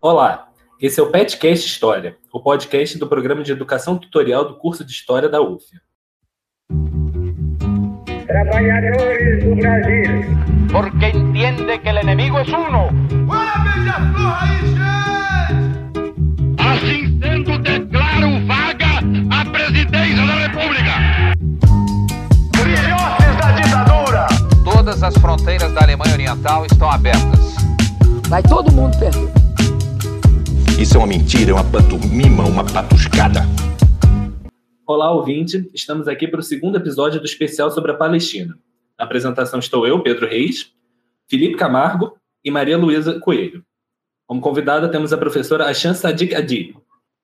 Olá, esse é o Petcast História, o podcast do programa de educação tutorial do curso de História da UF. Trabalhadores do Brasil. Porque entiende que el enemigo es uno. Assim sendo, declaro vaga a presidência da República. Filhotes da ditadura. Todas as fronteiras da Alemanha Oriental estão abertas. Vai todo mundo perder. Isso é uma mentira, é uma pantomima, uma patuscada. Olá, ouvinte. Estamos aqui para o segundo episódio do especial sobre a Palestina. Na apresentação estou eu, Pedro Reis, Felipe Camargo e Maria Luísa Coelho. Como convidada temos a professora Ashan Sadiq Adi.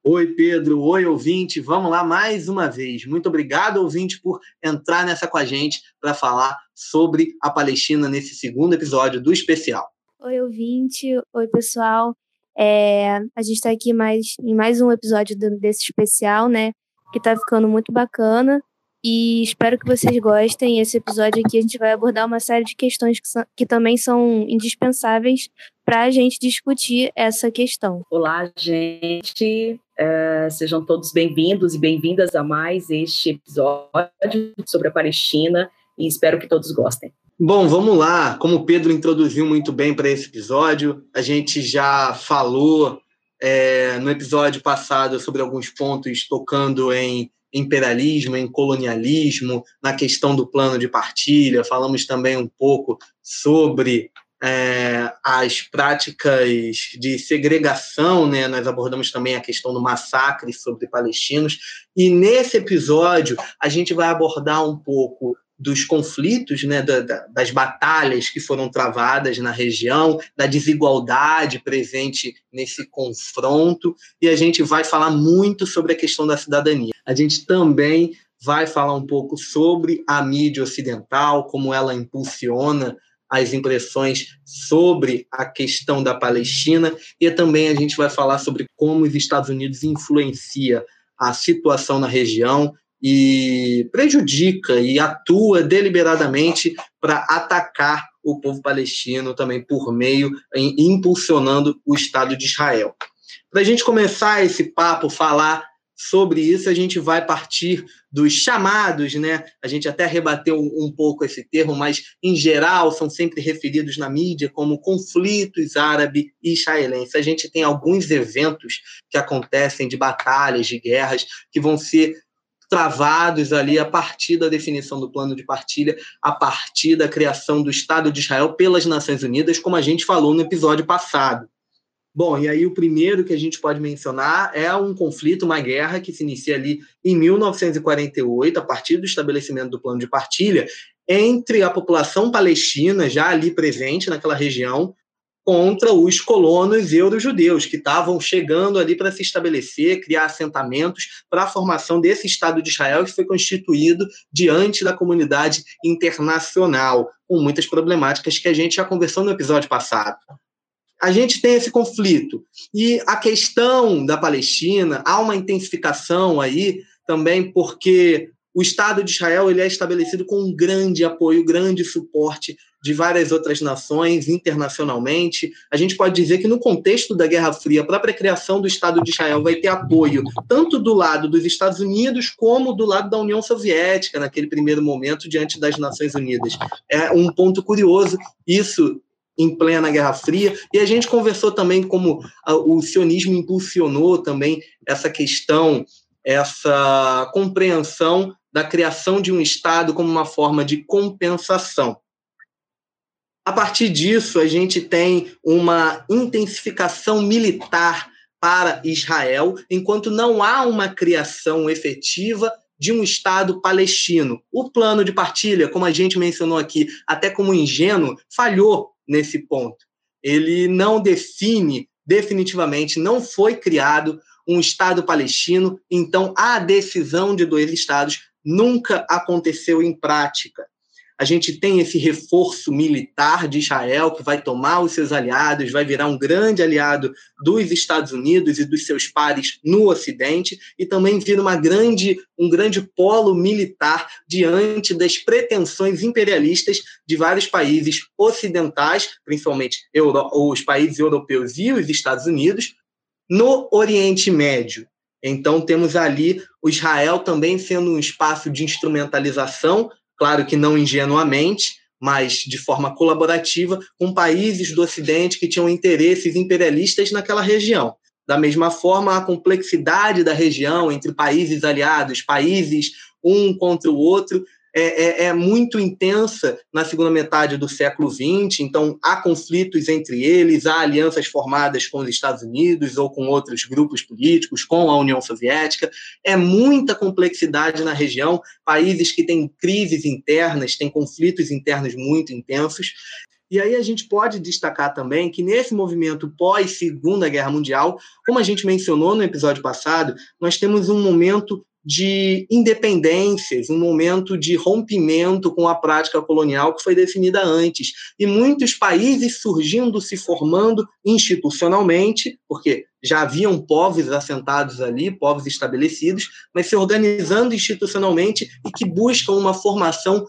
Oi, Pedro. Oi, ouvinte. Vamos lá mais uma vez. Muito obrigado, ouvinte, por entrar nessa com a gente para falar sobre a Palestina nesse segundo episódio do especial. Oi, ouvinte. Oi, pessoal. É, a gente está aqui mais, em mais um episódio desse especial, né? Que está ficando muito bacana. E espero que vocês gostem. Esse episódio aqui a gente vai abordar uma série de questões que, são, que também são indispensáveis para a gente discutir essa questão. Olá, gente. É, sejam todos bem-vindos e bem-vindas a mais este episódio sobre a Palestina e espero que todos gostem. Bom, vamos lá. Como o Pedro introduziu muito bem para esse episódio, a gente já falou é, no episódio passado sobre alguns pontos tocando em imperialismo, em colonialismo, na questão do plano de partilha. Falamos também um pouco sobre é, as práticas de segregação, né? Nós abordamos também a questão do massacre sobre palestinos. E nesse episódio a gente vai abordar um pouco dos conflitos, né, da, da, das batalhas que foram travadas na região, da desigualdade presente nesse confronto, e a gente vai falar muito sobre a questão da cidadania. A gente também vai falar um pouco sobre a mídia ocidental, como ela impulsiona as impressões sobre a questão da Palestina, e também a gente vai falar sobre como os Estados Unidos influencia a situação na região e prejudica e atua deliberadamente para atacar o povo palestino também por meio em impulsionando o Estado de Israel. Para a gente começar esse papo, falar sobre isso, a gente vai partir dos chamados, né? A gente até rebateu um pouco esse termo, mas em geral são sempre referidos na mídia como conflitos árabe e israelense. A gente tem alguns eventos que acontecem de batalhas, de guerras, que vão ser travados ali a partir da definição do plano de partilha, a partir da criação do Estado de Israel pelas Nações Unidas, como a gente falou no episódio passado. Bom, e aí o primeiro que a gente pode mencionar é um conflito, uma guerra que se inicia ali em 1948, a partir do estabelecimento do plano de partilha, entre a população palestina, já ali presente naquela região, contra os colonos euro-judeus, que estavam chegando ali para se estabelecer, criar assentamentos para a formação desse Estado de Israel que foi constituído diante da comunidade internacional, com muitas problemáticas que a gente já conversou no episódio passado. A gente tem esse conflito. E a questão da Palestina, há uma intensificação aí também, porque o Estado de Israel ele é estabelecido com um grande apoio, grande suporte de várias outras nações internacionalmente. A gente pode dizer que, no contexto da Guerra Fria, a própria criação do Estado de Israel vai ter apoio tanto do lado dos Estados Unidos como do lado da União Soviética, naquele primeiro momento, diante das Nações Unidas. É um ponto curioso, isso em plena Guerra Fria, e a gente conversou também como o sionismo impulsionou também essa questão, essa compreensão da criação de um Estado como uma forma de compensação. A partir disso, a gente tem uma intensificação militar para Israel, enquanto não há uma criação efetiva de um Estado palestino. O plano de partilha, como a gente mencionou aqui, até como ingênuo, falhou nesse ponto. Ele não define definitivamente, não foi criado um Estado palestino, então a decisão de dois Estados nunca aconteceu em prática. A gente tem esse reforço militar de Israel, que vai tomar os seus aliados, vai virar um grande aliado dos Estados Unidos e dos seus pares no Ocidente, e também vira uma grande, um grande polo militar diante das pretensões imperialistas de vários países ocidentais, principalmente os países europeus e os Estados Unidos, no Oriente Médio. Então, temos ali o Israel também sendo um espaço de instrumentalização, claro que não ingenuamente, mas de forma colaborativa, com países do Ocidente que tinham interesses imperialistas naquela região. Da mesma forma, a complexidade da região entre países aliados, países um contra o outro, é, é, é, muito intensa na segunda metade do século XX, então há conflitos entre eles, há alianças formadas com os Estados Unidos ou com outros grupos políticos, com a União Soviética, é muita complexidade na região, países que têm crises internas, têm conflitos internos muito intensos. E aí a gente pode destacar também que nesse movimento pós-Segunda Guerra Mundial, como a gente mencionou no episódio passado, nós temos um momento de independências, um momento de rompimento com a prática colonial que foi definida antes. E muitos países surgindo, se formando institucionalmente, porque já haviam povos assentados ali, povos estabelecidos, mas se organizando institucionalmente e que buscam uma formação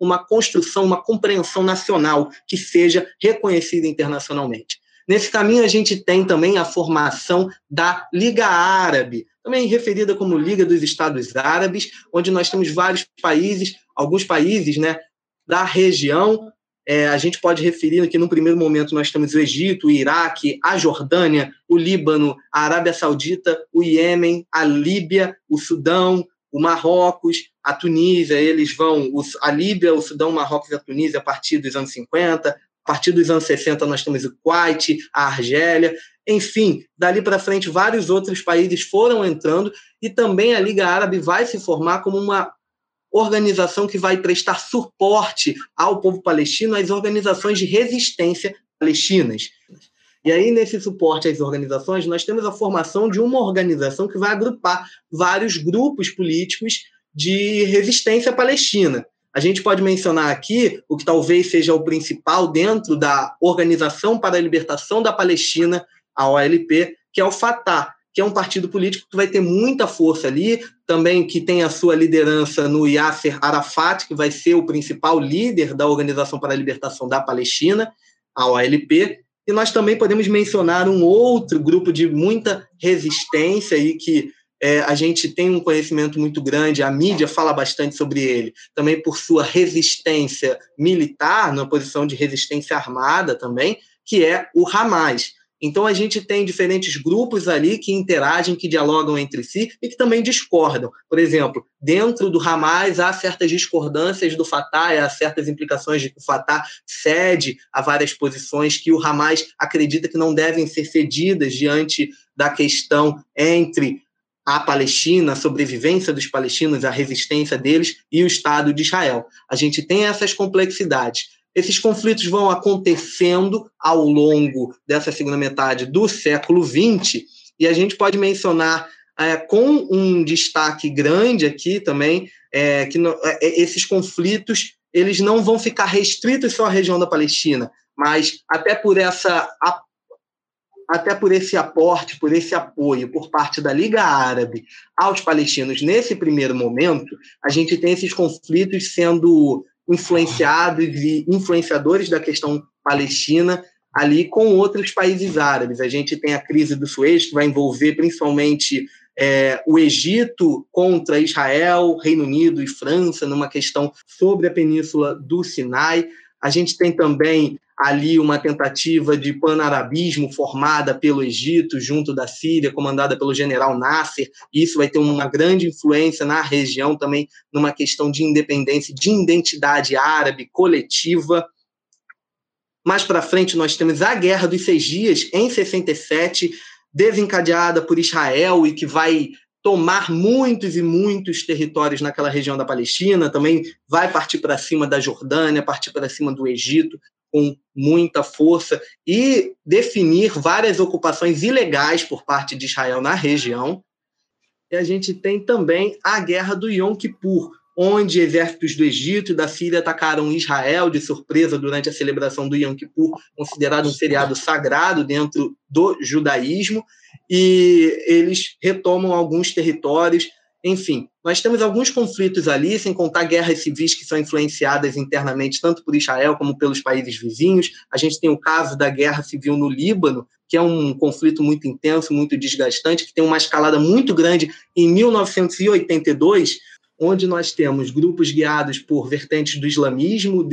uma construção, uma compreensão nacional que seja reconhecida internacionalmente. Nesse caminho, a gente tem também a formação da Liga Árabe, também referida como Liga dos Estados Árabes, onde nós temos vários países, alguns países né, da região. É, a gente pode referir que, no primeiro momento, nós temos o Egito, o Iraque, a Jordânia, o Líbano, a Arábia Saudita, o Iêmen, a Líbia, o Sudão, o Marrocos, a Tunísia, eles vão, a Líbia, o Sudão, o Marrocos e a Tunísia a partir dos anos 50, a partir dos anos 60 nós temos o Kuwait, a Argélia, enfim, dali para frente, vários outros países foram entrando e também a Liga Árabe vai se formar como uma organização que vai prestar suporte ao povo palestino, às organizações de resistência palestinas. E aí, nesse suporte às organizações, nós temos a formação de uma organização que vai agrupar vários grupos políticos de resistência palestina. A gente pode mencionar aqui o que talvez seja o principal dentro da Organização para a Libertação da Palestina, a OLP, que é o Fatah, que é um partido político que vai ter muita força ali, também que tem a sua liderança no Yasser Arafat, que vai ser o principal líder da Organização para a Libertação da Palestina, a OLP. E nós também podemos mencionar um outro grupo de muita resistência e que é, a gente tem um conhecimento muito grande, a mídia fala bastante sobre ele, também por sua resistência militar, na posição de resistência armada também, que é o Hamas. Então, a gente tem diferentes grupos ali que interagem, que dialogam entre si e que também discordam. Por exemplo, dentro do Hamas há certas discordâncias do Fatah, há certas implicações de que o Fatah cede a várias posições que o Hamas acredita que não devem ser cedidas diante da questão entre a Palestina, a sobrevivência dos palestinos, a resistência deles e o Estado de Israel. A gente tem essas complexidades. Esses conflitos vão acontecendo ao longo dessa segunda metade do século XX, e a gente pode mencionar é, com um destaque grande aqui também é, que no, é, esses conflitos eles não vão ficar restritos só à região da Palestina, mas até por essa até por esse aporte, por esse apoio por parte da Liga Árabe aos palestinos nesse primeiro momento, a gente tem esses conflitos sendo influenciados e influenciadores da questão palestina ali com outros países árabes. A gente tem a crise do Suez, que vai envolver principalmente é, o Egito contra Israel, Reino Unido e França, numa questão sobre a península do Sinai. A gente tem também ali uma tentativa de panarabismo formada pelo Egito junto da Síria, comandada pelo general Nasser, isso vai ter uma grande influência na região também numa questão de independência, de identidade árabe coletiva. Mais para frente nós temos a Guerra dos Seis Dias em 67, desencadeada por Israel e que vai tomar muitos e muitos territórios naquela região da Palestina, também vai partir para cima da Jordânia, partir para cima do Egito, com muita força e definir várias ocupações ilegais por parte de Israel na região. E a gente tem também a guerra do Yom Kippur, onde exércitos do Egito e da Síria atacaram Israel de surpresa durante a celebração do Yom Kippur, considerado um feriado sagrado dentro do judaísmo, e eles retomam alguns territórios. Enfim, nós temos alguns conflitos ali, sem contar guerras civis que são influenciadas internamente tanto por Israel como pelos países vizinhos. A gente tem o caso da guerra civil no Líbano, que é um conflito muito intenso, muito desgastante, que tem uma escalada muito grande em 1982, onde nós temos grupos guiados por vertentes do islamismo,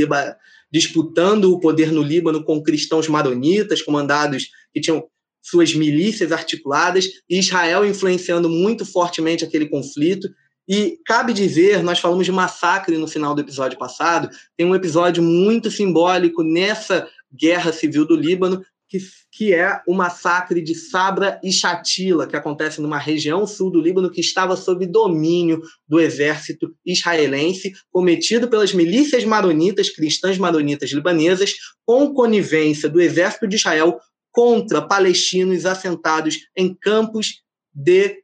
disputando o poder no Líbano com cristãos maronitas, comandados que tinham suas milícias articuladas, e Israel influenciando muito fortemente aquele conflito. E cabe dizer, nós falamos de massacre no final do episódio passado, tem um episódio muito simbólico nessa guerra civil do Líbano, que, que é o massacre de Sabra e Shatila, que acontece numa região sul do Líbano que estava sob domínio do exército israelense, cometido pelas milícias maronitas, cristãs maronitas libanesas, com conivência do exército de Israel contra palestinos assentados em campos de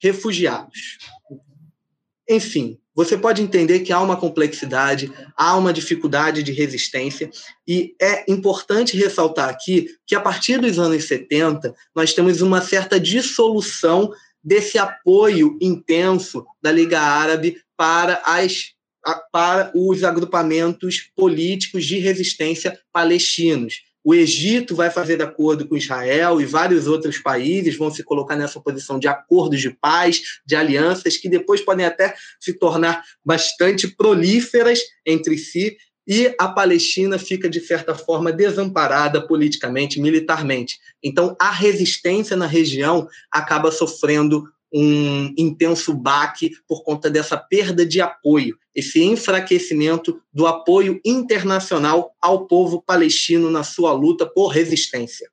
refugiados. Enfim, você pode entender que há uma complexidade, há uma dificuldade de resistência, e é importante ressaltar aqui que a partir dos anos 70, nós temos uma certa dissolução desse apoio intenso da Liga Árabe para as para os agrupamentos políticos de resistência palestinos. O Egito vai fazer acordo com Israel e vários outros países vão se colocar nessa posição de acordos de paz, de alianças, que depois podem até se tornar bastante prolíferas entre si, e a Palestina fica, de certa forma, desamparada politicamente, militarmente. Então, a resistência na região acaba sofrendo um intenso baque por conta dessa perda de apoio, esse enfraquecimento do apoio internacional ao povo palestino na sua luta por resistência.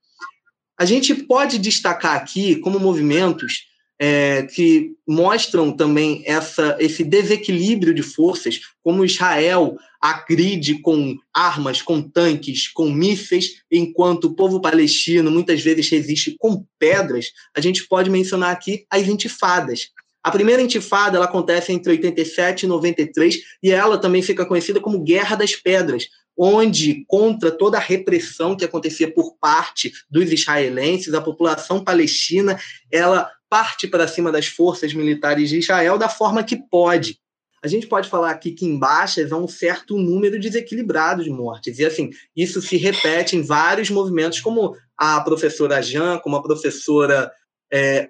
A gente pode destacar aqui como movimentos é, que mostram também essa, esse desequilíbrio de forças, como Israel agride com armas, com tanques, com mísseis, enquanto o povo palestino muitas vezes resiste com pedras. A gente pode mencionar aqui as intifadas. A primeira intifada ela acontece entre 87 e 93 e ela também fica conhecida como Guerra das Pedras, onde, contra toda a repressão que acontecia por parte dos israelenses, a população palestina, ela parte para cima das forças militares de Israel da forma que pode. A gente pode falar aqui que em baixas há um certo número desequilibrado de mortes. E assim, isso se repete em vários movimentos, como a professora Jean, como a professora é,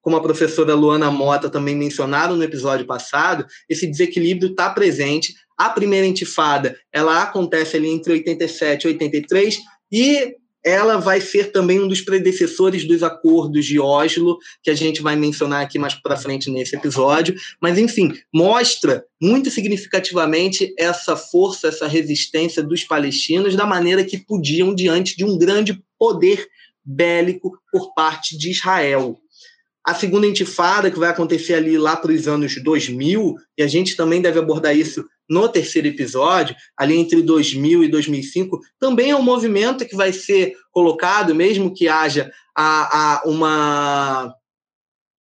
como a professora Luana Mota também mencionaram no episódio passado, esse desequilíbrio está presente. A primeira intifada ela acontece ali entre 87 e 83 e ela vai ser também um dos predecessores dos acordos de Oslo, que a gente vai mencionar aqui mais para frente nesse episódio. Mas, enfim, mostra muito significativamente essa força, essa resistência dos palestinos da maneira que podiam diante de um grande poder bélico por parte de Israel. A segunda intifada, que vai acontecer ali lá para os anos 2000, e a gente também deve abordar isso no terceiro episódio, ali entre 2000 e 2005, também é um movimento que vai ser colocado, mesmo que haja a, a uma,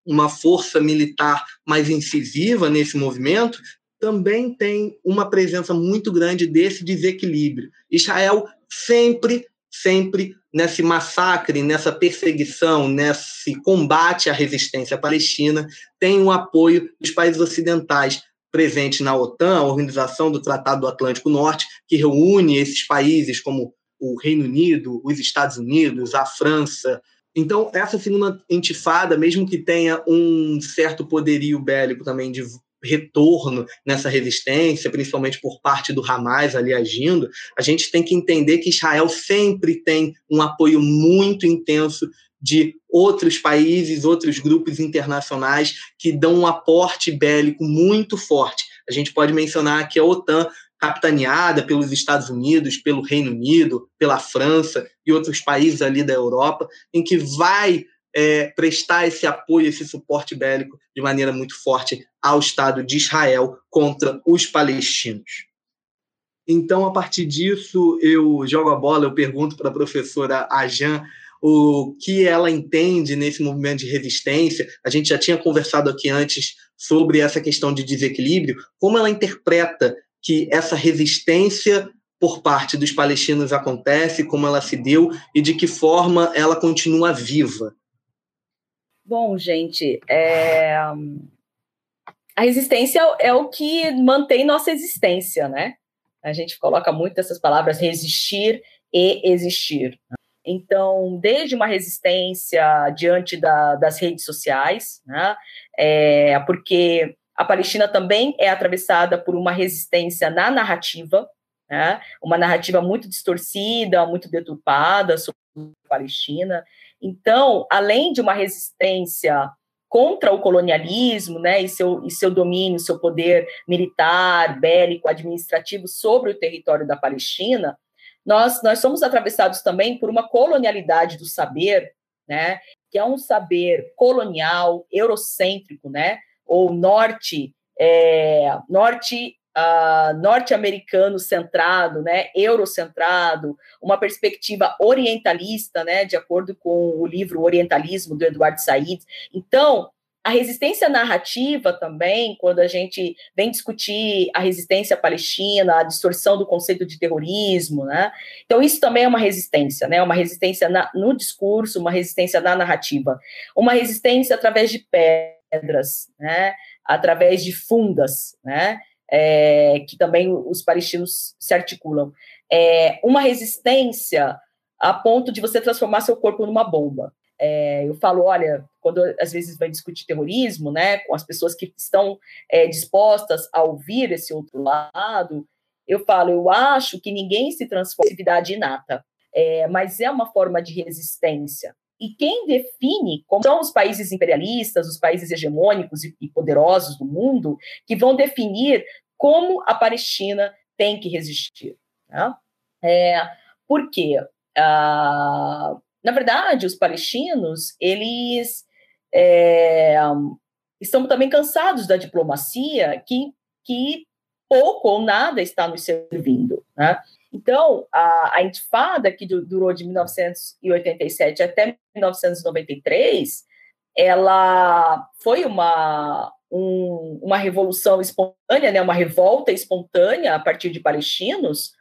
uma força militar mais incisiva nesse movimento, também tem uma presença muito grande desse desequilíbrio. Israel sempre, sempre nesse massacre, nessa perseguição, nesse combate à resistência palestina, tem o apoio dos países ocidentais, presente na OTAN, a Organização do Tratado do Atlântico Norte, que reúne esses países como o Reino Unido, os Estados Unidos, a França. Então, essa segunda intifada, mesmo que tenha um certo poderio bélico também de retorno nessa resistência, principalmente por parte do Hamas ali agindo, a gente tem que entender que Israel sempre tem um apoio muito intenso de outros países, outros grupos internacionais que dão um aporte bélico muito forte. A gente pode mencionar aqui a OTAN, capitaneada pelos Estados Unidos, pelo Reino Unido, pela França e outros países ali da Europa, em que vai é, prestar esse apoio, esse suporte bélico de maneira muito forte ao Estado de Israel contra os palestinos. Então, a partir disso, eu jogo a bola, eu pergunto para a professora Ajan o que ela entende nesse movimento de resistência. A gente já tinha conversado aqui antes sobre essa questão de desequilíbrio, como ela interpreta que essa resistência por parte dos palestinos acontece, como ela se deu e de que forma ela continua viva. Bom, gente, é... a resistência é o que mantém nossa existência, né? A gente coloca muito essas palavras resistir e existir. Então, desde uma resistência diante da, das redes sociais, né? É, porque a Palestina também é atravessada por uma resistência na narrativa, né? uma narrativa muito distorcida, muito deturpada sobre a Palestina. Então, além de uma resistência contra o colonialismo, né, e seu, e seu domínio, seu poder militar, bélico, administrativo sobre o território da Palestina, nós, nós somos atravessados também por uma colonialidade do saber, né, que é um saber colonial, eurocêntrico, né, ou norte, é, norte uh, norte-americano centrado, né, eurocentrado, uma perspectiva orientalista, né, de acordo com o livro Orientalismo do Eduardo Said. Então, a resistência narrativa também, quando a gente vem discutir a resistência palestina, a distorção do conceito de terrorismo, né? Então, isso também é uma resistência, né? Uma resistência na, no discurso, uma resistência na narrativa, uma resistência através de pedras, né? Através de fundas, né? é, que também os palestinos se articulam. É, uma resistência a ponto de você transformar seu corpo numa bomba. É, eu falo, olha, quando às vezes vai discutir terrorismo, né, com as pessoas que estão é, dispostas a ouvir esse outro lado, eu falo, eu acho que ninguém se transforma em atividade inata, é, mas é uma forma de resistência. E quem define como são os países imperialistas, os países hegemônicos e, poderosos do mundo, que vão definir como a Palestina tem que resistir. Né? É, por quê? Ah, na verdade, os palestinos, eles é, estão também cansados da diplomacia que, que pouco ou nada está nos servindo. Né? Então, a, a intifada, que durou de 1987 até 1993, ela foi uma, um, uma revolução espontânea, né, uma revolta espontânea a partir de palestinos,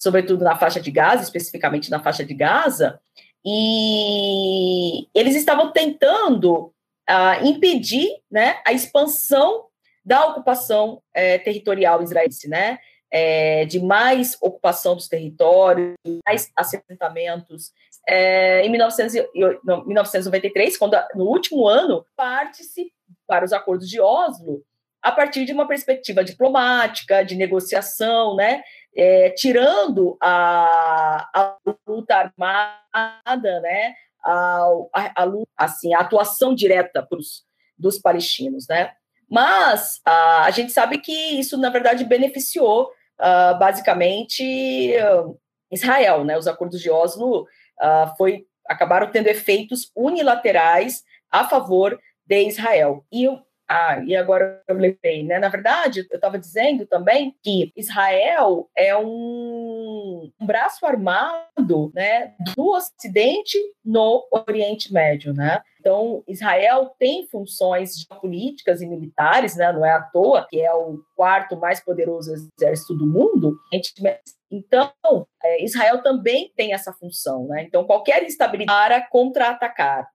sobretudo na faixa de Gaza, especificamente na faixa de Gaza, e eles estavam tentando uh, impedir né, a expansão da ocupação é, territorial israelense, né? é, de mais ocupação dos territórios, mais assentamentos. É, em 1900, não, 1993, quando no último ano parte-se para os acordos de Oslo a partir de uma perspectiva diplomática, de negociação, né, é, tirando a, a, luta armada, né, a, a, a, assim, a atuação direta pros, dos palestinos, né. Mas a, a gente sabe que isso, na verdade, beneficiou uh, basicamente uh, Israel, né? Os acordos de Oslo uh, foi, acabaram tendo efeitos unilaterais a favor de Israel. E ah, e agora eu lembrei, né? Na verdade, eu estava dizendo também que Israel é um, um, braço armado, né, do Ocidente no Oriente Médio, né? Então, Israel tem funções políticas e militares, né? Não é à toa que é o quarto mais poderoso exército do mundo. Então, é, Israel também tem essa função, né? Então, qualquer instabilidade para contra-atacar.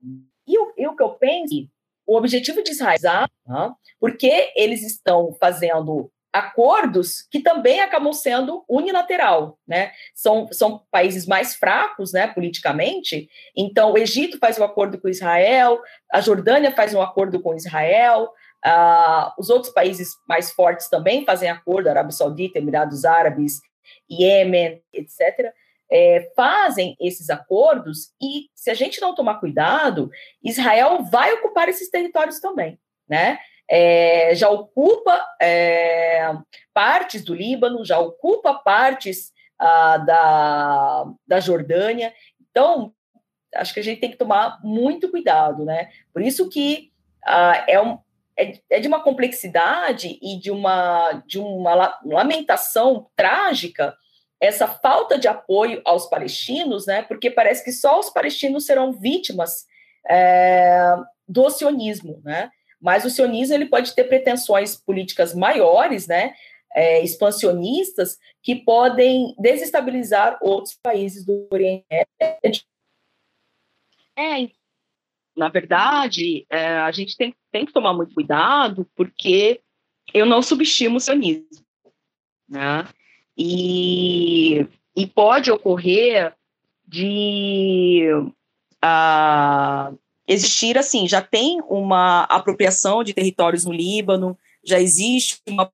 E o, e o que eu penso o objetivo de Israel, né, porque eles estão fazendo acordos que também acabam sendo unilateral, né? São, são países mais fracos, né, politicamente. Então, o Egito faz um acordo com Israel, a Jordânia faz um acordo com Israel, uh, os outros países mais fortes também fazem acordo, Arábia Saudita, Emirados Árabes, Iêmen, etc é, fazem esses acordos e, se a gente não tomar cuidado, Israel vai ocupar esses territórios também, né? É, já ocupa é, partes do Líbano, já ocupa partes ah, da, da Jordânia. Então, acho que a gente tem que tomar muito cuidado, né? Por isso que ah, é, um, é, é, de uma complexidade e de uma, de uma lamentação trágica essa falta de apoio aos palestinos, né? Porque parece que só os palestinos serão vítimas é, do sionismo, né? Mas o sionismo ele pode ter pretensões políticas maiores, né? É, expansionistas que podem desestabilizar outros países do Oriente Médio. É, na verdade, é, a gente tem, tem que tomar muito cuidado, porque eu não subestimo o sionismo, né? E, e pode ocorrer de uh, existir, assim, já tem uma apropriação de territórios no Líbano, já existe uma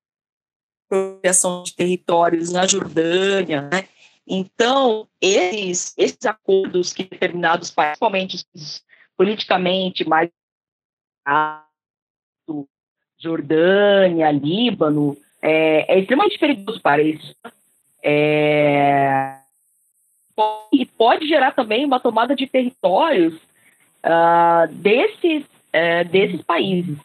apropriação de territórios na Jordânia, né? Então, esses, esses acordos que determinados países, principalmente politicamente mais Jordânia, Líbano, é, é extremamente perigoso para isso. É, e pode gerar também uma tomada de territórios uh, desses, uh, desses países.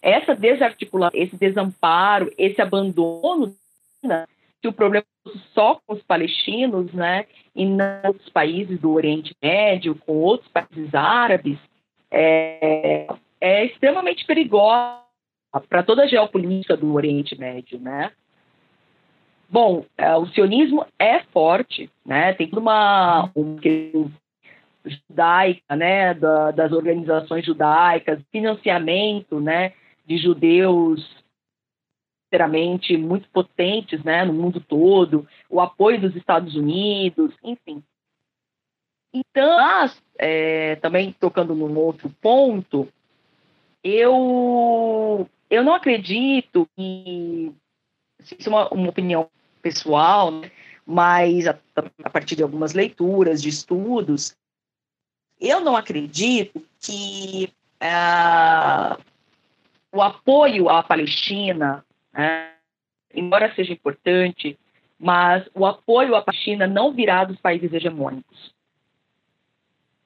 Essa desarticulação, esse desamparo, esse abandono, né, se o problema fosse só com os palestinos, né, e não os países do Oriente Médio, com outros países árabes, é, é extremamente perigosa para toda a geopolítica do Oriente Médio, né? Bom, é, o sionismo é forte, né? Tem uma, uma judaica, né? Da, das organizações judaicas, financiamento, né? De judeus sinceramente muito potentes, né? No mundo todo, o apoio dos Estados Unidos, enfim. Então, mas, é, também tocando num outro ponto, eu eu não acredito que isso é uma, uma opinião pessoal, né? mas a, a, partir de algumas leituras, de estudos, eu não acredito que uh, o apoio à Palestina, uh, embora seja importante, mas o apoio à Palestina não virá dos países hegemônicos,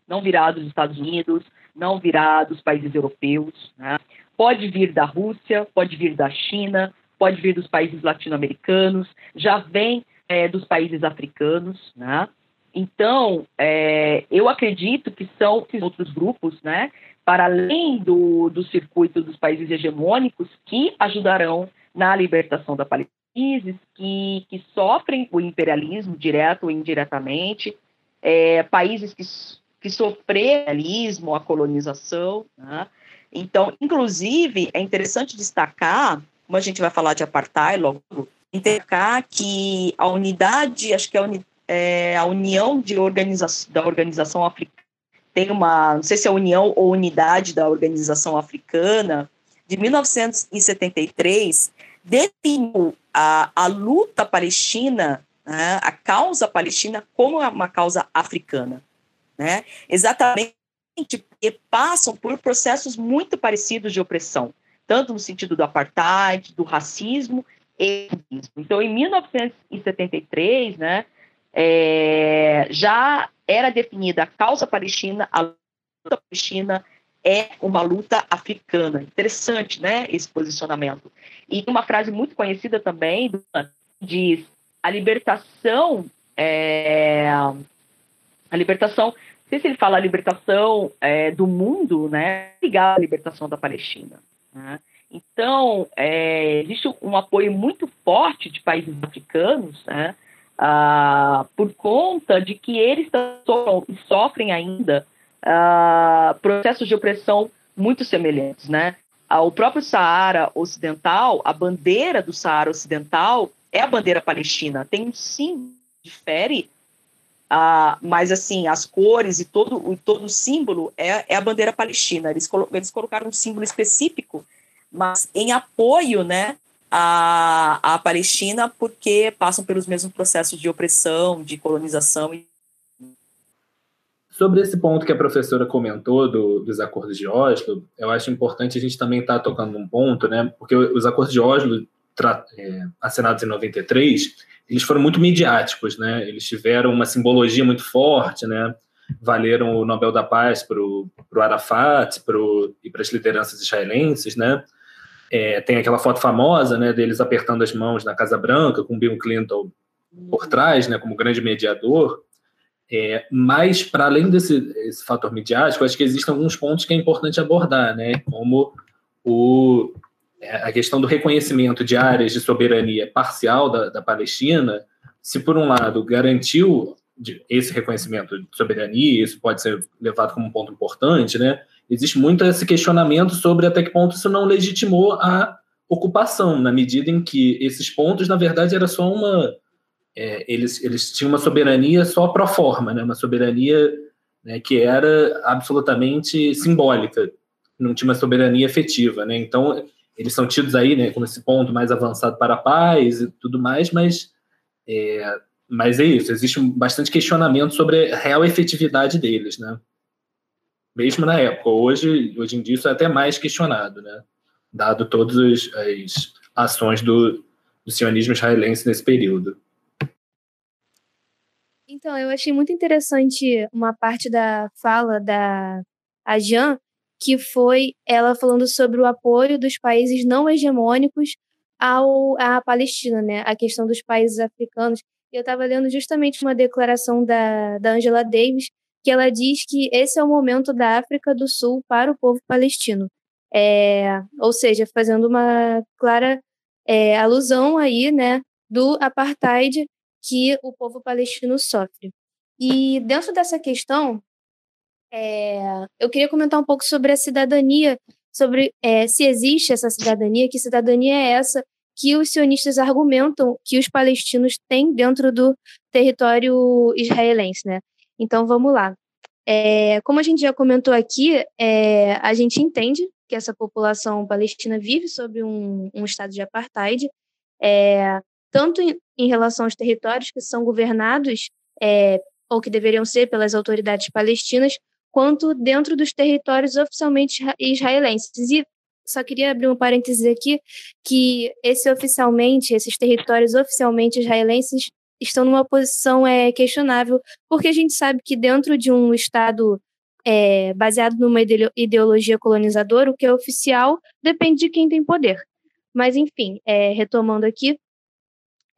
não virá dos Estados Unidos, não virá dos países europeus. Né? Pode vir da Rússia, pode vir da China, pode vir dos países latino-americanos, já vem é, dos países africanos, né? Então, é, eu acredito que são outros grupos, né, para além do, do circuito dos países hegemônicos, que ajudarão na libertação da Palestina, que, que sofrem o imperialismo direto ou indiretamente, é, países que, que sofreram o imperialismo, a colonização, né? Então, inclusive, é interessante destacar, como a gente vai falar de apartheid logo, destacar que a unidade, acho que a, uni, é, a união de organização, da organização africana, tem uma, não sei se é a união ou unidade da organização africana, de 1973, definiu a, a luta palestina, né, a causa palestina, como uma causa africana. Né? Exatamente porque passam por processos muito parecidos de opressão, tanto no sentido do apartheid, do racismo e Então, em 1973, né, é, já era definida a causa palestina, a luta palestina é uma luta africana. Interessante, né, esse posicionamento. E uma frase muito conhecida também diz: a libertação é, a libertação sei se ele fala a libertação é, do mundo, né, ligada à libertação da Palestina. Né? Então, é, existe um apoio muito forte de países africanos, né, ah, por conta de que eles sofrem, sofrem ainda ah, processos de opressão muito semelhantes, né? Ah, o próprio Saara Ocidental, a bandeira do Saara Ocidental é a bandeira palestina. Tem um símbolo que difere ah, mas assim, as cores e todo, todo o símbolo é, é a bandeira palestina. Eles, colo eles colocaram um símbolo específico, mas em apoio né, à, à Palestina, porque passam pelos mesmos processos de opressão, de colonização. Sobre esse ponto que a professora comentou do, dos acordos de Oslo, eu acho importante a gente também estar tá tocando num ponto, né? Porque os acordos de Oslo, é, assinados em 93, eles foram muito midiáticos, né? Eles tiveram uma simbologia muito forte, né? Valeram o Nobel da Paz para o Arafat pro, e para as lideranças israelenses, né? É, tem aquela foto famosa, né? Deles apertando as mãos na Casa Branca com Bill Clinton por trás, né, como grande mediador, é, mas, para além desse fator midiático, acho que existem alguns pontos que é importante abordar, né, como o, a questão do reconhecimento de áreas de soberania parcial da, da Palestina, se, por um lado, garantiu esse reconhecimento de soberania, isso pode ser levado como um ponto importante, né, existe muito esse questionamento sobre até que ponto isso não legitimou a ocupação, na medida em que esses pontos, na verdade, era só uma é, eles, eles tinham uma soberania só pro forma, né? uma soberania né, que era absolutamente simbólica, não tinha uma soberania efetiva. Né? Então, eles são tidos aí né, como esse ponto mais avançado para a paz e tudo mais, mas é, mas é isso, existe bastante questionamento sobre a real efetividade deles, né? Mesmo na época. Hoje, hoje em dia, isso é até mais questionado, né? Dado todas as ações do, do sionismo israelense nesse período. Então, eu achei muito interessante uma parte da fala da Ajan, que foi ela falando sobre o apoio dos países não hegemônicos ao, à Palestina, né? A questão dos países africanos. Eu estava lendo justamente uma declaração da, da Angela Davis, que ela diz que esse é o momento da África do Sul para o povo palestino. É, ou seja, fazendo uma clara é, alusão aí, né, do apartheid que o povo palestino sofre. E dentro dessa questão, é, eu queria comentar um pouco sobre a cidadania, sobre é, se existe essa cidadania, que cidadania é essa que os sionistas argumentam que os palestinos têm dentro do território israelense, né? Então vamos lá. É, como a gente já comentou aqui, é, a gente entende que essa população palestina vive sob um, um estado de apartheid, é, tanto em, em, relação aos territórios que são governados é, ou que deveriam ser pelas autoridades palestinas, quanto dentro dos territórios oficialmente israelenses. E só queria abrir um parênteses aqui que esse oficialmente, esses territórios oficialmente israelenses estão numa posição é, questionável, porque a gente sabe que dentro de um Estado é, baseado numa ideologia colonizadora, o que é oficial depende de quem tem poder. Mas, enfim, é, retomando aqui,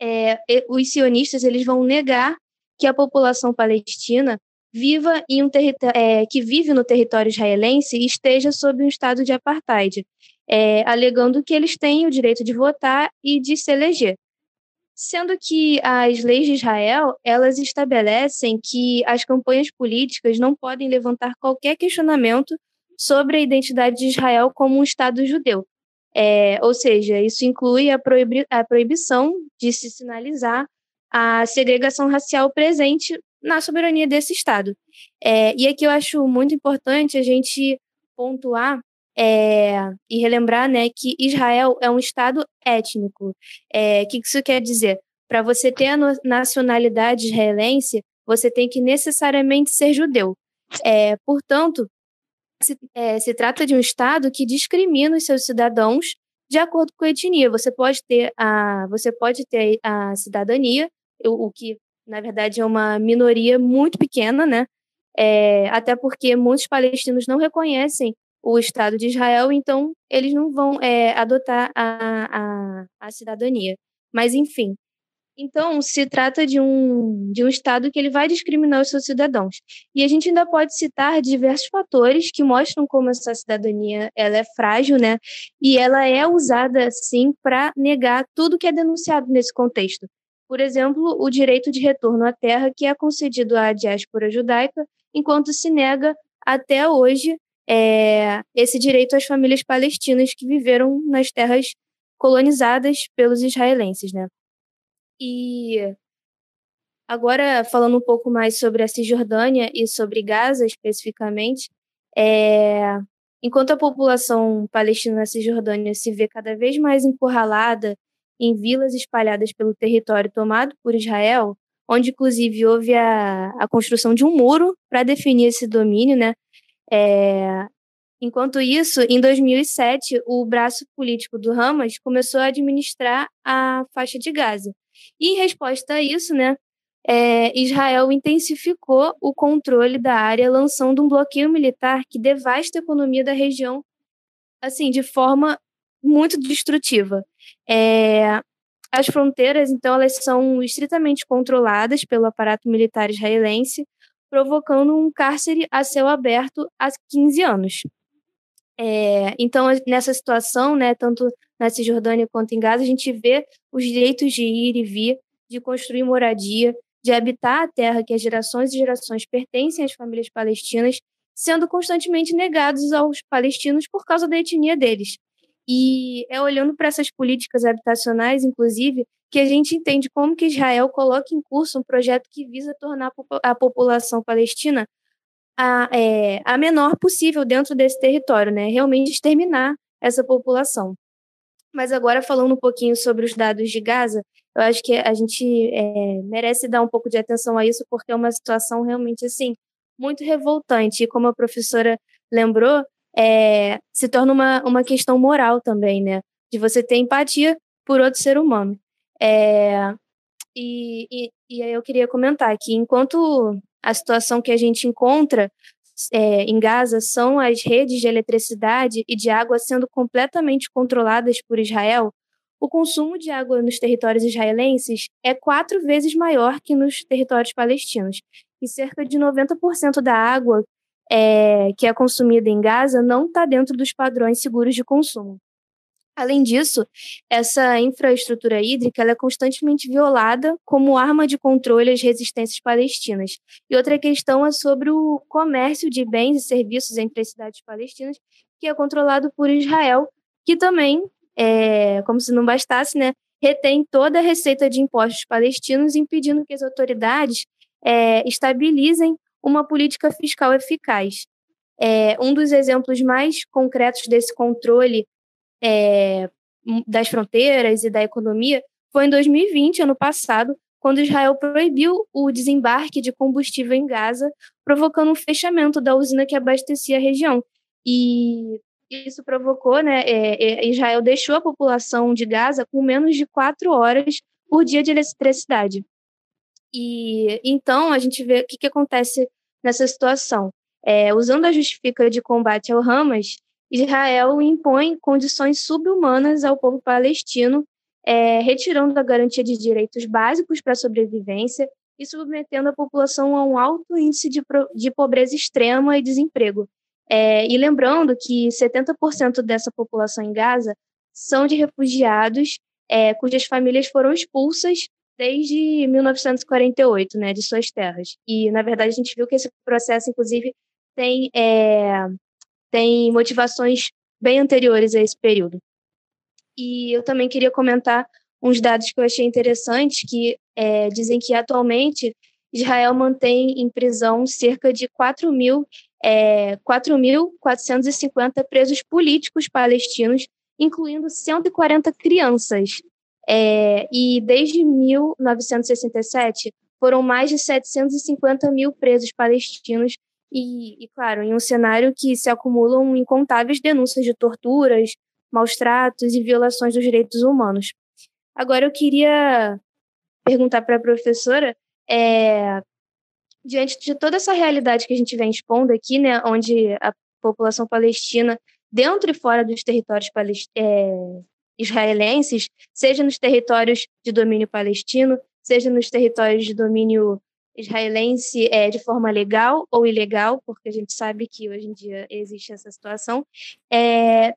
é, os sionistas eles vão negar que a população palestina viva em um é, que vive no território israelense esteja sob um estado de apartheid, é, alegando que eles têm o direito de votar e de se eleger. Sendo que as leis de Israel, elas estabelecem que as campanhas políticas não podem levantar qualquer questionamento sobre a identidade de Israel como um Estado judeu. É, ou seja, isso inclui a, proibi a proibição de se sinalizar a segregação racial presente na soberania desse Estado. É, e aqui eu acho muito importante a gente pontuar é, e relembrar né, que Israel é um Estado étnico. O é, que isso quer dizer? Para você ter a nacionalidade israelense, você tem que necessariamente ser judeu. É, portanto, se, é, se trata de um Estado que discrimina os seus cidadãos de acordo com a etnia. Você pode ter a, você pode ter a cidadania, o, o que na verdade é uma minoria muito pequena, né? É, até porque muitos palestinos não reconhecem o Estado de Israel, então eles não vão é, adotar a, a, a cidadania. Mas, enfim, então, se trata de um, de um Estado que ele vai discriminar os seus cidadãos. E a gente ainda pode citar diversos fatores que mostram como essa cidadania ela é frágil, né? E ela é usada, sim, para negar tudo que é denunciado nesse contexto. Por exemplo, o direito de retorno à terra que é concedido à diáspora judaica, enquanto se nega até hoje é, esse direito às famílias palestinas que viveram nas terras colonizadas pelos israelenses, né? E agora falando um pouco mais sobre a Cisjordânia e sobre Gaza especificamente, é, enquanto a população palestina na Cisjordânia se vê cada vez mais encurralada em vilas espalhadas pelo território tomado por Israel, onde inclusive houve a, a construção de um muro para definir esse domínio, né? É, enquanto isso, em 2007, o braço político do Hamas começou a administrar a faixa de Gaza. E em resposta a isso, né, é, Israel intensificou o controle da área, lançando um bloqueio militar que devasta a economia da região, assim, de forma muito destrutiva. É, as fronteiras, então, elas são estritamente controladas pelo aparato militar israelense, provocando um cárcere a céu aberto há 15 anos. É, então, nessa situação, né, tanto na Cisjordânia quanto em Gaza, a gente vê os direitos de ir e vir, de construir moradia, de habitar a terra que as gerações e gerações pertencem às famílias palestinas, sendo constantemente negados aos palestinos por causa da etnia deles. E é olhando para essas políticas habitacionais, inclusive, que a gente entende como que Israel coloca em curso um projeto que visa tornar a população palestina a, é, a menor possível dentro desse território, né? Realmente exterminar essa população. Mas agora falando um pouquinho sobre os dados de Gaza, eu acho que a gente é, merece dar um pouco de atenção a isso, porque é uma situação realmente assim muito revoltante. E como a professora lembrou, é, se torna uma, uma questão moral também, né? De você ter empatia por outro ser humano. É, e, e, e aí eu queria comentar que enquanto a situação que a gente encontra é, em Gaza são as redes de eletricidade e de água sendo completamente controladas por Israel, o consumo de água nos territórios israelenses é quatro vezes maior que nos territórios palestinos. E cerca de 90% da água é, que é consumida em Gaza não está dentro dos padrões seguros de consumo. Além disso, essa infraestrutura hídrica é constantemente violada como arma de controle às resistências palestinas. E outra questão é sobre o comércio de bens e serviços entre as cidades palestinas, que é controlado por Israel, que também, é, como se não bastasse, né, retém toda a receita de impostos palestinos, impedindo que as autoridades é, estabilizem uma política fiscal eficaz. É, um dos exemplos mais concretos desse controle é, das fronteiras e da economia foi em 2020, ano passado, quando Israel proibiu o desembarque de combustível em Gaza, provocando um fechamento da usina que abastecia a região. E isso provocou, né? É, é, Israel deixou a população de Gaza com menos de quatro horas por dia de eletricidade. E então a gente vê o que, que acontece nessa situação. É, usando a justificativa de combate ao Hamas, Israel impõe condições subhumanas ao povo palestino, é, retirando a garantia de direitos básicos para a sobrevivência e submetendo a população a um alto índice de, de pobreza extrema e desemprego. É, e lembrando que 70% dessa população em Gaza são de refugiados é, cujas famílias foram expulsas desde 1948, né, de suas terras. E, na verdade, a gente viu que esse processo, inclusive, tem é, tem motivações bem anteriores a esse período. E eu também queria comentar uns dados que eu achei interessantes, que é, dizem que atualmente Israel mantém em prisão cerca de 4 mil, é, 4.450 presos políticos palestinos, incluindo 140 crianças. É, e desde 1967 foram mais de 750 mil presos palestinos e, e, claro, em um cenário que se acumulam incontáveis denúncias de torturas, maus tratos e violações dos direitos humanos. Agora eu queria perguntar para a professora, é, diante de toda essa realidade que a gente vem expondo aqui, né, onde a população palestina, dentro e fora dos territórios é, israelenses, seja nos territórios de domínio palestino, seja nos territórios de domínio israelense é, de forma legal ou ilegal, porque a gente sabe que hoje em dia existe essa situação, é,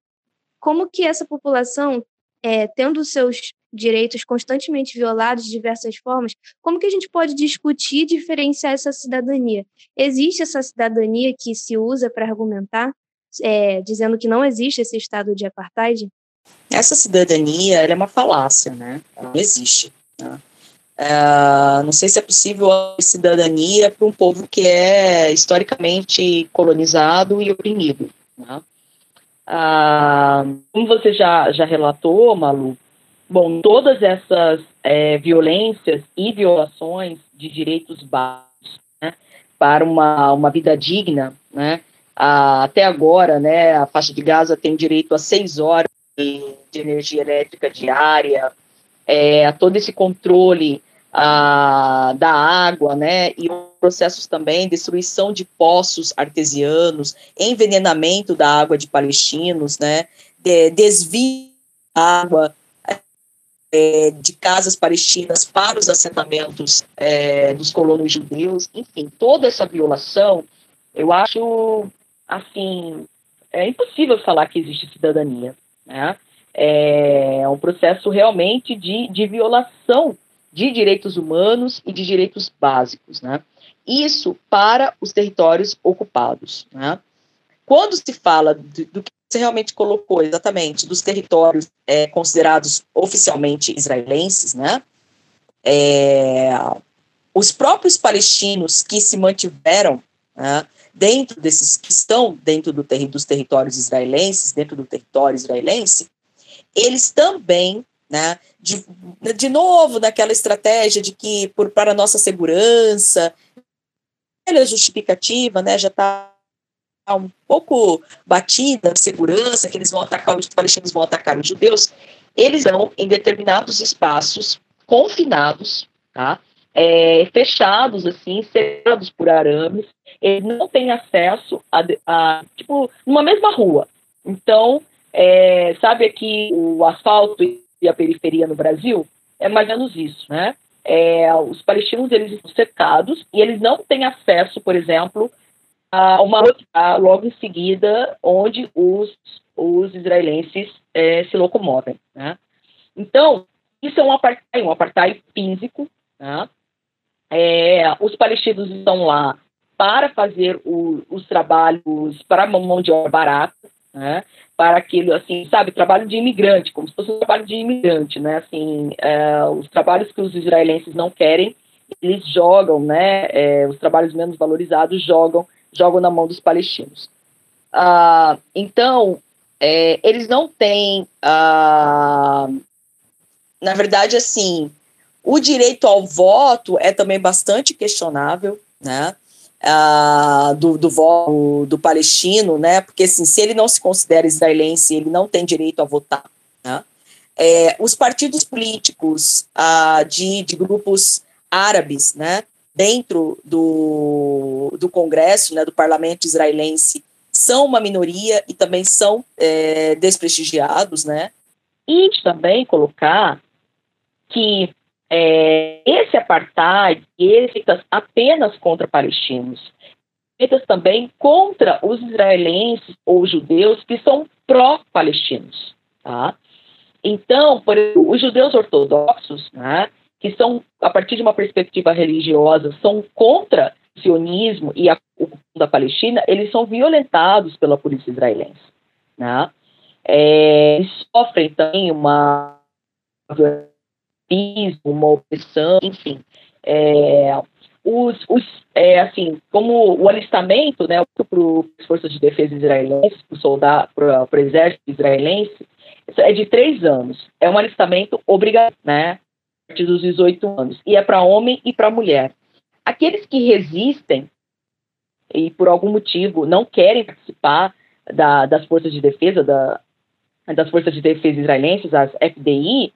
como que essa população, é, tendo seus direitos constantemente violados de diversas formas, como que a gente pode discutir e diferenciar essa cidadania? Existe essa cidadania que se usa para argumentar, é, dizendo que não existe esse estado de apartheid? Essa cidadania é uma falácia, né? Ela não existe. Né? Uh, não sei se é possível cidadania para um povo que é historicamente colonizado e oprimido. Né? Uh, como você já, já relatou, Malu, bom, todas essas é, violências e violações de direitos básicos né, para uma, uma vida digna, né, até agora, né, a faixa de Gaza tem direito a seis horas de, energia elétrica diária, é, todo esse controle a, da água, né, e processos também, destruição de poços artesianos, envenenamento da água de palestinos, né, de, desvio da água, é, de casas palestinas para os assentamentos é, dos colonos judeus, enfim, toda essa violação, eu acho, assim, é impossível falar que existe cidadania, né? É um processo realmente de, de violação de direitos humanos e de direitos básicos, né? Isso para os territórios ocupados, né? Quando se fala do, do que você realmente colocou exatamente dos territórios é, considerados oficialmente israelenses, né? É, os próprios palestinos que se mantiveram né, dentro desses que estão dentro do ter, dos territórios israelenses, dentro do território israelense, eles também, né, de, de novo naquela estratégia de que por para nossa segurança, a justificativa, né, já está um pouco batida, segurança, que eles vão atacar, os palestinos vão atacar os judeus, eles estão em determinados espaços confinados, tá? É, fechados, assim, cercados por arames, eles não têm acesso a, a tipo, numa mesma rua. Então, é, sabe aqui o asfalto e a periferia no Brasil? É mais ou menos isso, né? É, os palestinos, eles estão cercados e eles não têm acesso, por exemplo, a uma outra, logo em seguida, onde os, os israelenses é, se locomovem. Né? Então, isso é um apartheid, um apartheid físico. Né? Os palestinos estão lá para fazer o, os trabalhos para mão de obra barata, né? para aquilo, assim, sabe, trabalho de imigrante, como se fosse um trabalho de imigrante, né, assim, é, os trabalhos que os israelenses não querem, eles jogam, né, é, os trabalhos menos valorizados jogam jogam na mão dos palestinos. Ah, então, é, eles não têm, ah, na verdade, assim, o direito ao voto é também bastante questionável, né? Ah, do, do voto do palestino, né? Porque assim, se ele não se considera israelense, ele não tem direito a votar. Né? É, os partidos políticos ah, de, de grupos árabes, né? dentro do, do Congresso, né, do parlamento israelense, são uma minoria e também são é, desprestigiados, né? E também colocar que é, esse apartheid, ele apenas contra palestinos, feitas também contra os israelenses ou judeus que são pró-palestinos, tá? Então, por exemplo, os judeus ortodoxos, né, que são, a partir de uma perspectiva religiosa, são contra o sionismo e a da Palestina, eles são violentados pela polícia israelense. Né? É, sofrem também uma uma opressão, enfim. É, os, os é, assim, como o alistamento, né, para as forças de defesa israelenses, para o exército israelense, é de três anos. É um alistamento obrigatório, né? partir dos 18 anos, e é para homem e para mulher. Aqueles que resistem e por algum motivo não querem participar da, das forças de defesa, da, das forças de defesa israelenses, as FDI,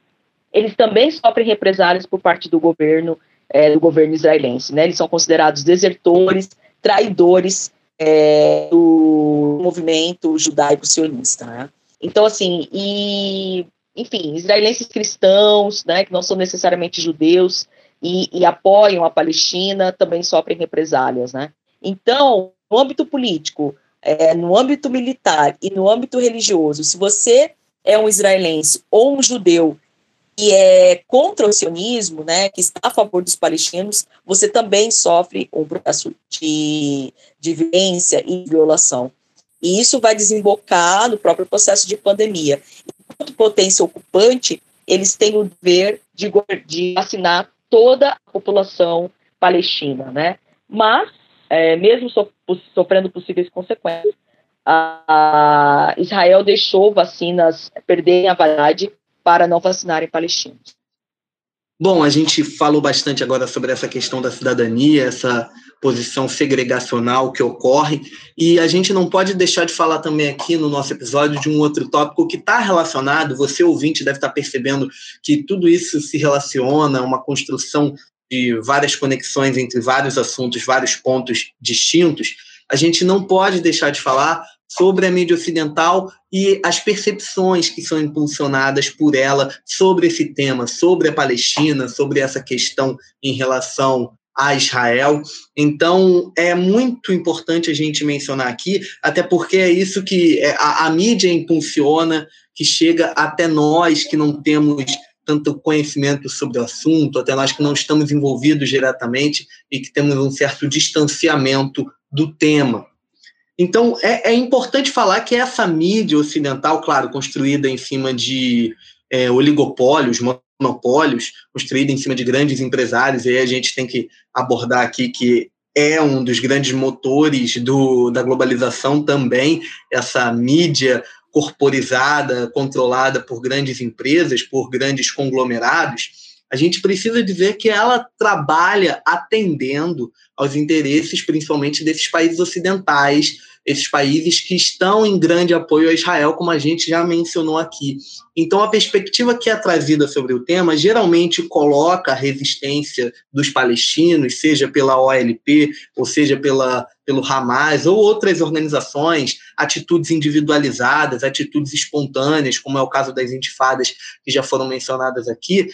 eles também sofrem represálias por parte do governo é, do governo israelense. Né? Eles são considerados desertores, traidores é, do movimento judaico-sionista. Né? Então, assim, e enfim, israelenses cristãos, né, que não são necessariamente judeus e, e, apoiam a Palestina, também sofrem represálias, né? Então, no âmbito político, é, no âmbito militar e no âmbito religioso, se você é um israelense ou um judeu que é contra o sionismo, né, que está a favor dos palestinos, você também sofre um processo de, de violência e violação. E isso vai desembocar no próprio processo de pandemia enquanto potência ocupante, eles têm o dever de, de vacinar toda a população palestina, né? Mas, é, mesmo so, sofrendo possíveis consequências, a, a Israel deixou vacinas perderem a validade para não vacinarem palestinos. Bom, a gente falou bastante agora sobre essa questão da cidadania, essa posição segregacional que ocorre, e a gente não pode deixar de falar também aqui no nosso episódio de um outro tópico que está relacionado, você ouvinte deve estar tá percebendo que tudo isso se relaciona, uma construção de várias conexões entre vários assuntos, vários pontos distintos, a gente não pode deixar de falar sobre a mídia ocidental e as percepções que são impulsionadas por ela sobre esse tema, sobre a Palestina, sobre essa questão em relação a Israel. Então, é muito importante a gente mencionar aqui, até porque é isso que é, a, a mídia impulsiona, que chega até nós que não temos tanto conhecimento sobre o assunto, até nós que não estamos envolvidos diretamente e que temos um certo distanciamento do tema. Então, é, é importante falar que essa mídia ocidental, claro, construída em cima de é, oligopólios, monopólios, construída em cima de grandes empresários, e aí a gente tem que abordar aqui que é um dos grandes motores do, da globalização também, essa mídia corporizada, controlada por grandes empresas, por grandes conglomerados, a gente precisa dizer que ela trabalha atendendo aos interesses, principalmente desses países ocidentais, esses países que estão em grande apoio a Israel, como a gente já mencionou aqui. Então, a perspectiva que é trazida sobre o tema geralmente coloca a resistência dos palestinos, seja pela OLP, ou seja pela, pelo Hamas, ou outras organizações, atitudes individualizadas, atitudes espontâneas, como é o caso das intifadas que já foram mencionadas aqui.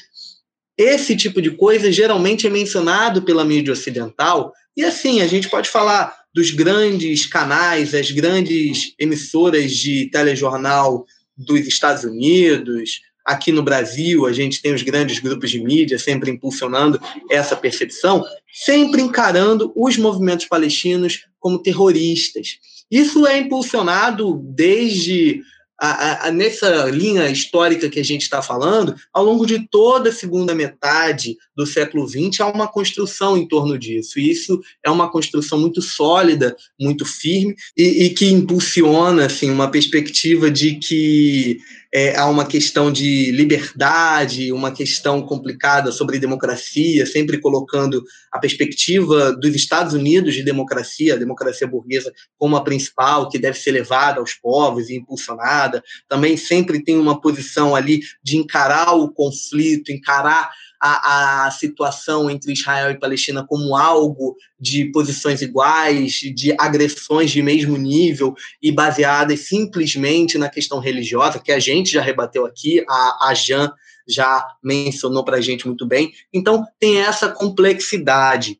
Esse tipo de coisa geralmente é mencionado pela mídia ocidental, e assim, a gente pode falar dos grandes canais, as grandes emissoras de telejornal dos Estados Unidos. Aqui no Brasil, a gente tem os grandes grupos de mídia sempre impulsionando essa percepção, sempre encarando os movimentos palestinos como terroristas. Isso é impulsionado desde a, a, nessa linha histórica que a gente está falando, ao longo de toda a segunda metade do século XX, há uma construção em torno disso. E isso é uma construção muito sólida, muito firme, e, e que impulsiona assim, uma perspectiva de que é, há uma questão de liberdade, uma questão complicada sobre democracia, sempre colocando a perspectiva dos Estados Unidos de democracia, a democracia burguesa, como a principal, que deve ser levada aos povos e impulsionada. Também sempre tem uma posição ali de encarar o conflito, encarar a, a situação entre Israel e Palestina como algo de posições iguais, de agressões de mesmo nível e baseadas simplesmente na questão religiosa, que a gente já rebateu aqui, a, a Jan já mencionou para a gente muito bem. Então, tem essa complexidade.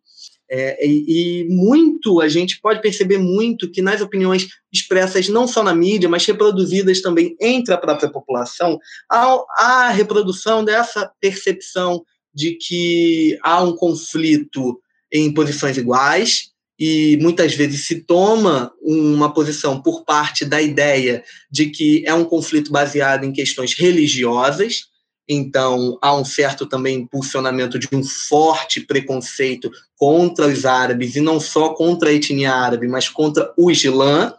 É, e, e, muito, a gente pode perceber muito que nas opiniões expressas não só na mídia, mas reproduzidas também entre a própria população, há, a reprodução dessa percepção de que há um conflito em posições iguais e muitas vezes se toma uma posição por parte da ideia de que é um conflito baseado em questões religiosas então, há um certo também impulsionamento de um forte preconceito contra os árabes, e não só contra a etnia árabe, mas contra o Islã.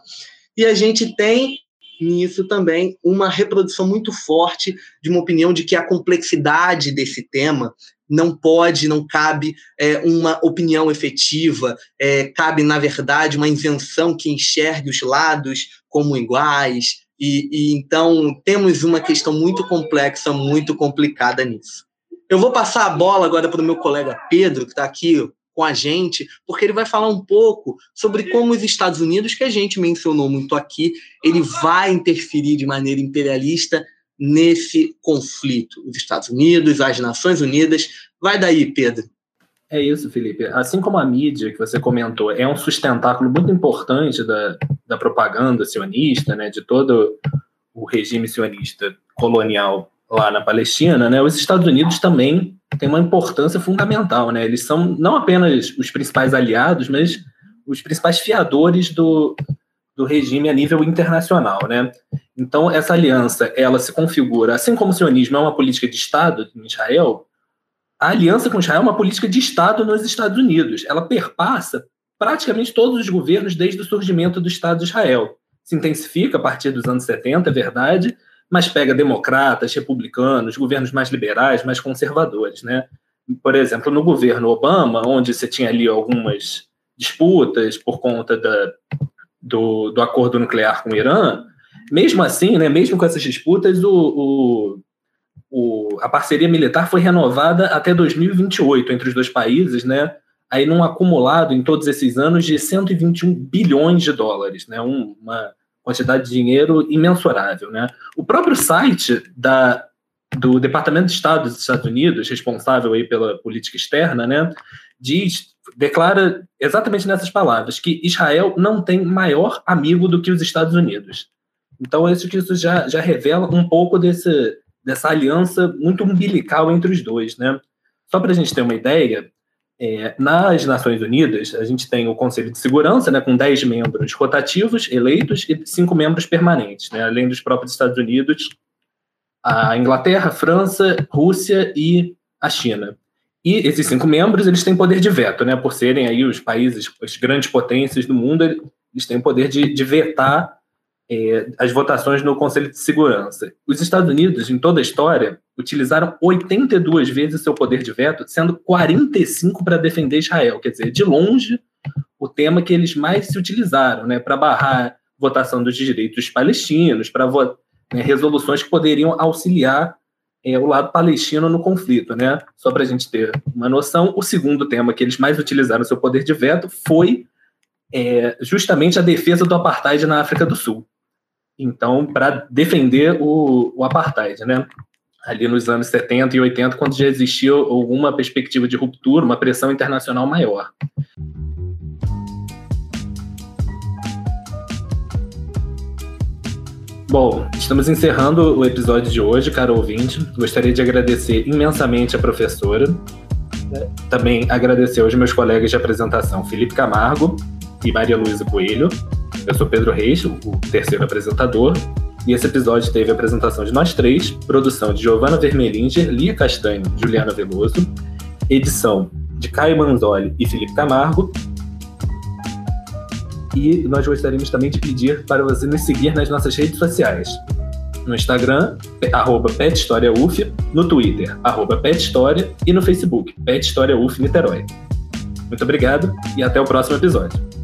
E a gente tem nisso também uma reprodução muito forte de uma opinião de que a complexidade desse tema não pode, não cabe é, uma opinião efetiva, é, cabe, na verdade, uma invenção que enxergue os lados como iguais, e, e, então temos uma questão muito complexa, muito complicada nisso. Eu vou passar a bola agora para o meu colega Pedro, que está aqui com a gente, porque ele vai falar um pouco sobre como os Estados Unidos, que a gente mencionou muito aqui, ele vai interferir de maneira imperialista nesse conflito. Os Estados Unidos, as Nações Unidas. Vai daí, Pedro. É isso, Felipe. Assim como a mídia que você comentou é um sustentáculo muito importante da, da propaganda sionista, né, de todo o regime sionista colonial lá na Palestina, né, os Estados Unidos também têm uma importância fundamental. Né? Eles são não apenas os principais aliados, mas os principais fiadores do, do regime a nível internacional. Né? Então, essa aliança ela se configura, assim como o sionismo é uma política de Estado em Israel, a aliança com Israel é uma política de Estado nos Estados Unidos. Ela perpassa praticamente todos os governos desde o surgimento do Estado de Israel. Se intensifica a partir dos anos 70, é verdade, mas pega democratas, republicanos, governos mais liberais, mais conservadores. Né? Por exemplo, no governo Obama, onde você tinha ali algumas disputas por conta da, do, do acordo nuclear com o Irã, mesmo assim, né, mesmo com essas disputas, o, o o, a parceria militar foi renovada até 2028 entre os dois países, né? Aí num acumulado em todos esses anos de 121 bilhões de dólares, né? Um, uma, quantidade de dinheiro imensurável. Né? O próprio site da, do Departamento de Estado dos Estados Unidos, responsável aí pela política externa, né, diz, declara exatamente nessas palavras que Israel não tem maior amigo do que os Estados Unidos. Então, isso que isso já, já revela um pouco desse, dessa aliança muito umbilical entre os dois, né? Só para a gente ter uma ideia, é, nas Nações Unidas, a gente tem o Conselho de Segurança, né, com 10 membros rotativos, eleitos, e 5 membros permanentes, né, além dos próprios Estados Unidos, a Inglaterra, a França, Rússia e a China. E esses cinco membros, eles têm poder de veto, né, por serem aí os países, as grandes potências do mundo, eles têm poder de, de vetar é, as votações no Conselho de Segurança. Os Estados Unidos, em toda a história, utilizaram 82 vezes seu poder de veto, sendo 45 para defender Israel. Quer dizer, de longe, o tema que eles mais se utilizaram, né, para barrar votação dos direitos palestinos, para né, resoluções que poderiam auxiliar é, o lado palestino no conflito. Né? Só para a gente ter uma noção, o segundo tema que eles mais utilizaram seu poder de veto foi é, justamente a defesa do apartheid na África do Sul então, para defender o, o apartheid, né? Ali nos anos 70 e 80, quando já existia alguma perspectiva de ruptura, uma pressão internacional maior. Bom, estamos encerrando o episódio de hoje, caro ouvinte. Gostaria de agradecer imensamente a professora. Também agradecer aos meus colegas de apresentação, Felipe Camargo e Maria Luísa Coelho. Eu sou Pedro Reis, o terceiro apresentador, e esse episódio teve a apresentação de nós três, produção de Giovanna Vermelinger, Lia Castanho, Juliana Veloso, edição de Caio Manzoli e Felipe Camargo. E nós gostaríamos também de pedir para você nos seguir nas nossas redes sociais. No Instagram, arroba PetHistóriaUF, no Twitter, arroba PetHistória e no Facebook, Pet História Niterói. Muito obrigado e até o próximo episódio.